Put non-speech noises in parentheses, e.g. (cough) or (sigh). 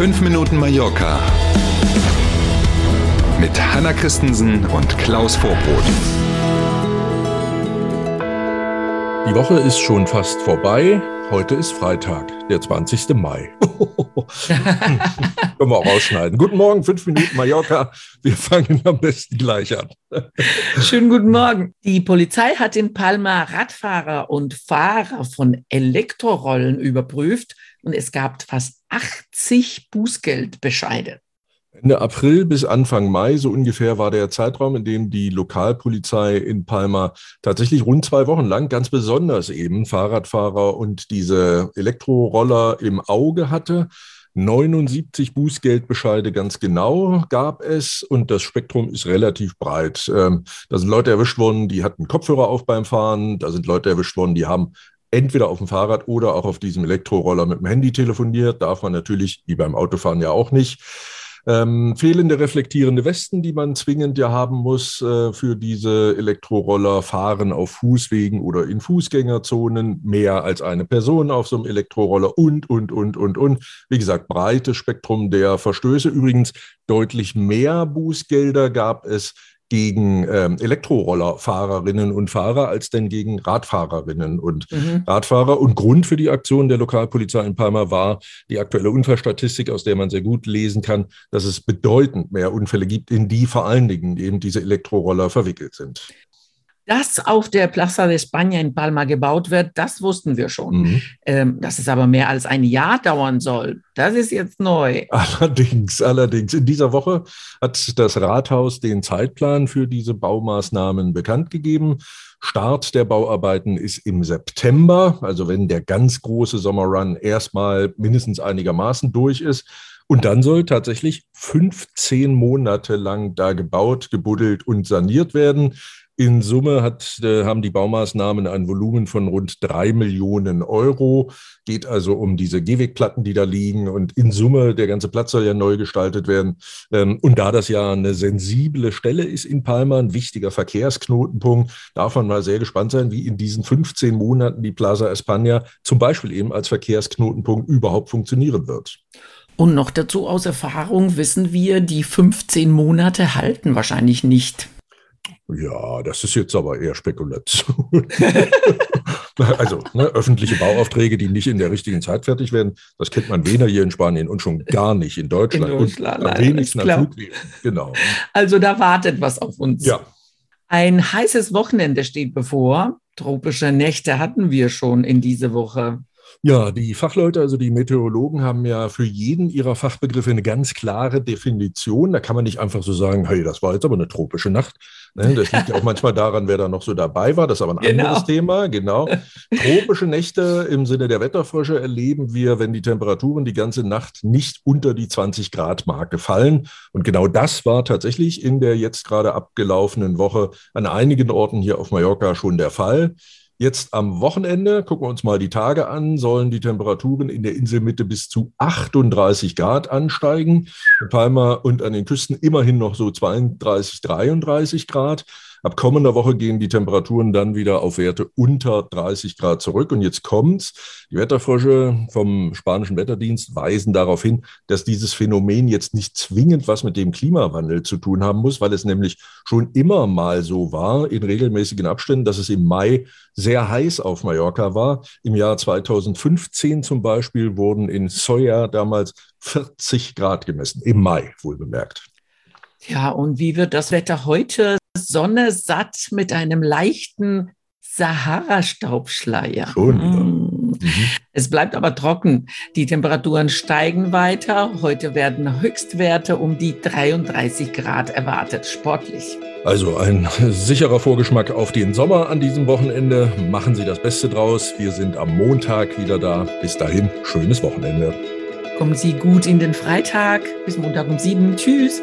5 Minuten Mallorca mit Hanna Christensen und Klaus Vorbrot. Die Woche ist schon fast vorbei. Heute ist Freitag, der 20. Mai. (laughs) Können wir auch rausschneiden. Guten Morgen, fünf Minuten Mallorca. Wir fangen am besten gleich an. Schönen guten Morgen. Die Polizei hat in Palma Radfahrer und Fahrer von Elektrorollen überprüft und es gab fast 80 Bußgeldbescheide. Ende April bis Anfang Mai, so ungefähr, war der Zeitraum, in dem die Lokalpolizei in Palma tatsächlich rund zwei Wochen lang ganz besonders eben Fahrradfahrer und diese Elektroroller im Auge hatte. 79 Bußgeldbescheide ganz genau gab es und das Spektrum ist relativ breit. Ähm, da sind Leute erwischt worden, die hatten Kopfhörer auf beim Fahren, da sind Leute erwischt worden, die haben entweder auf dem Fahrrad oder auch auf diesem Elektroroller mit dem Handy telefoniert. Darf man natürlich, wie beim Autofahren ja auch nicht. Ähm, fehlende reflektierende Westen, die man zwingend ja haben muss äh, für diese Elektroroller, fahren auf Fußwegen oder in Fußgängerzonen, mehr als eine Person auf so einem Elektroroller und, und, und, und, und. Wie gesagt, breites Spektrum der Verstöße. Übrigens deutlich mehr Bußgelder gab es gegen ähm, Elektrorollerfahrerinnen und Fahrer als denn gegen Radfahrerinnen und mhm. Radfahrer. Und Grund für die Aktion der Lokalpolizei in Palma war die aktuelle Unfallstatistik, aus der man sehr gut lesen kann, dass es bedeutend mehr Unfälle gibt, in die vor allen Dingen eben diese Elektroroller verwickelt sind. Dass auf der Plaza de España in Palma gebaut wird, das wussten wir schon. Mhm. Ähm, dass es aber mehr als ein Jahr dauern soll, das ist jetzt neu. Allerdings, allerdings. In dieser Woche hat das Rathaus den Zeitplan für diese Baumaßnahmen bekannt gegeben. Start der Bauarbeiten ist im September, also wenn der ganz große Sommerrun erstmal mindestens einigermaßen durch ist. Und dann soll tatsächlich 15 Monate lang da gebaut, gebuddelt und saniert werden. In Summe hat, äh, haben die Baumaßnahmen ein Volumen von rund drei Millionen Euro. Geht also um diese Gehwegplatten, die da liegen. Und in Summe, der ganze Platz soll ja neu gestaltet werden. Ähm, und da das ja eine sensible Stelle ist in Palma, ein wichtiger Verkehrsknotenpunkt, darf man mal sehr gespannt sein, wie in diesen 15 Monaten die Plaza España zum Beispiel eben als Verkehrsknotenpunkt überhaupt funktionieren wird. Und noch dazu aus Erfahrung wissen wir, die 15 Monate halten wahrscheinlich nicht. Ja, das ist jetzt aber eher Spekulation. (laughs) also ne, öffentliche Bauaufträge, die nicht in der richtigen Zeit fertig werden, das kennt man weder hier in Spanien und schon gar nicht in Deutschland. In Deutschland und am wenigsten. Genau. Also da wartet was auf uns. Ja. Ein heißes Wochenende steht bevor. Tropische Nächte hatten wir schon in diese Woche. Ja, die Fachleute, also die Meteorologen, haben ja für jeden ihrer Fachbegriffe eine ganz klare Definition. Da kann man nicht einfach so sagen, hey, das war jetzt aber eine tropische Nacht. Ne, das liegt ja auch manchmal daran, wer da noch so dabei war. Das ist aber ein genau. anderes Thema. Genau. Tropische Nächte im Sinne der Wetterfrösche erleben wir, wenn die Temperaturen die ganze Nacht nicht unter die 20 Grad Marke fallen. Und genau das war tatsächlich in der jetzt gerade abgelaufenen Woche an einigen Orten hier auf Mallorca schon der Fall. Jetzt am Wochenende, gucken wir uns mal die Tage an, sollen die Temperaturen in der Inselmitte bis zu 38 Grad ansteigen. In Palma und an den Küsten immerhin noch so 32, 33 Grad. Ab kommender Woche gehen die Temperaturen dann wieder auf Werte unter 30 Grad zurück. Und jetzt kommt's. Die Wetterfrösche vom spanischen Wetterdienst weisen darauf hin, dass dieses Phänomen jetzt nicht zwingend was mit dem Klimawandel zu tun haben muss, weil es nämlich schon immer mal so war, in regelmäßigen Abständen, dass es im Mai sehr heiß auf Mallorca war. Im Jahr 2015 zum Beispiel wurden in Soya damals 40 Grad gemessen, im Mai wohl bemerkt. Ja, und wie wird das Wetter heute? Sonne satt mit einem leichten Sahara-Staubschleier. Schon. Mm. Mhm. Es bleibt aber trocken. Die Temperaturen steigen weiter. Heute werden Höchstwerte um die 33 Grad erwartet. Sportlich. Also ein sicherer Vorgeschmack auf den Sommer an diesem Wochenende. Machen Sie das Beste draus. Wir sind am Montag wieder da. Bis dahin, schönes Wochenende. Kommen Sie gut in den Freitag. Bis Montag um sieben. Tschüss.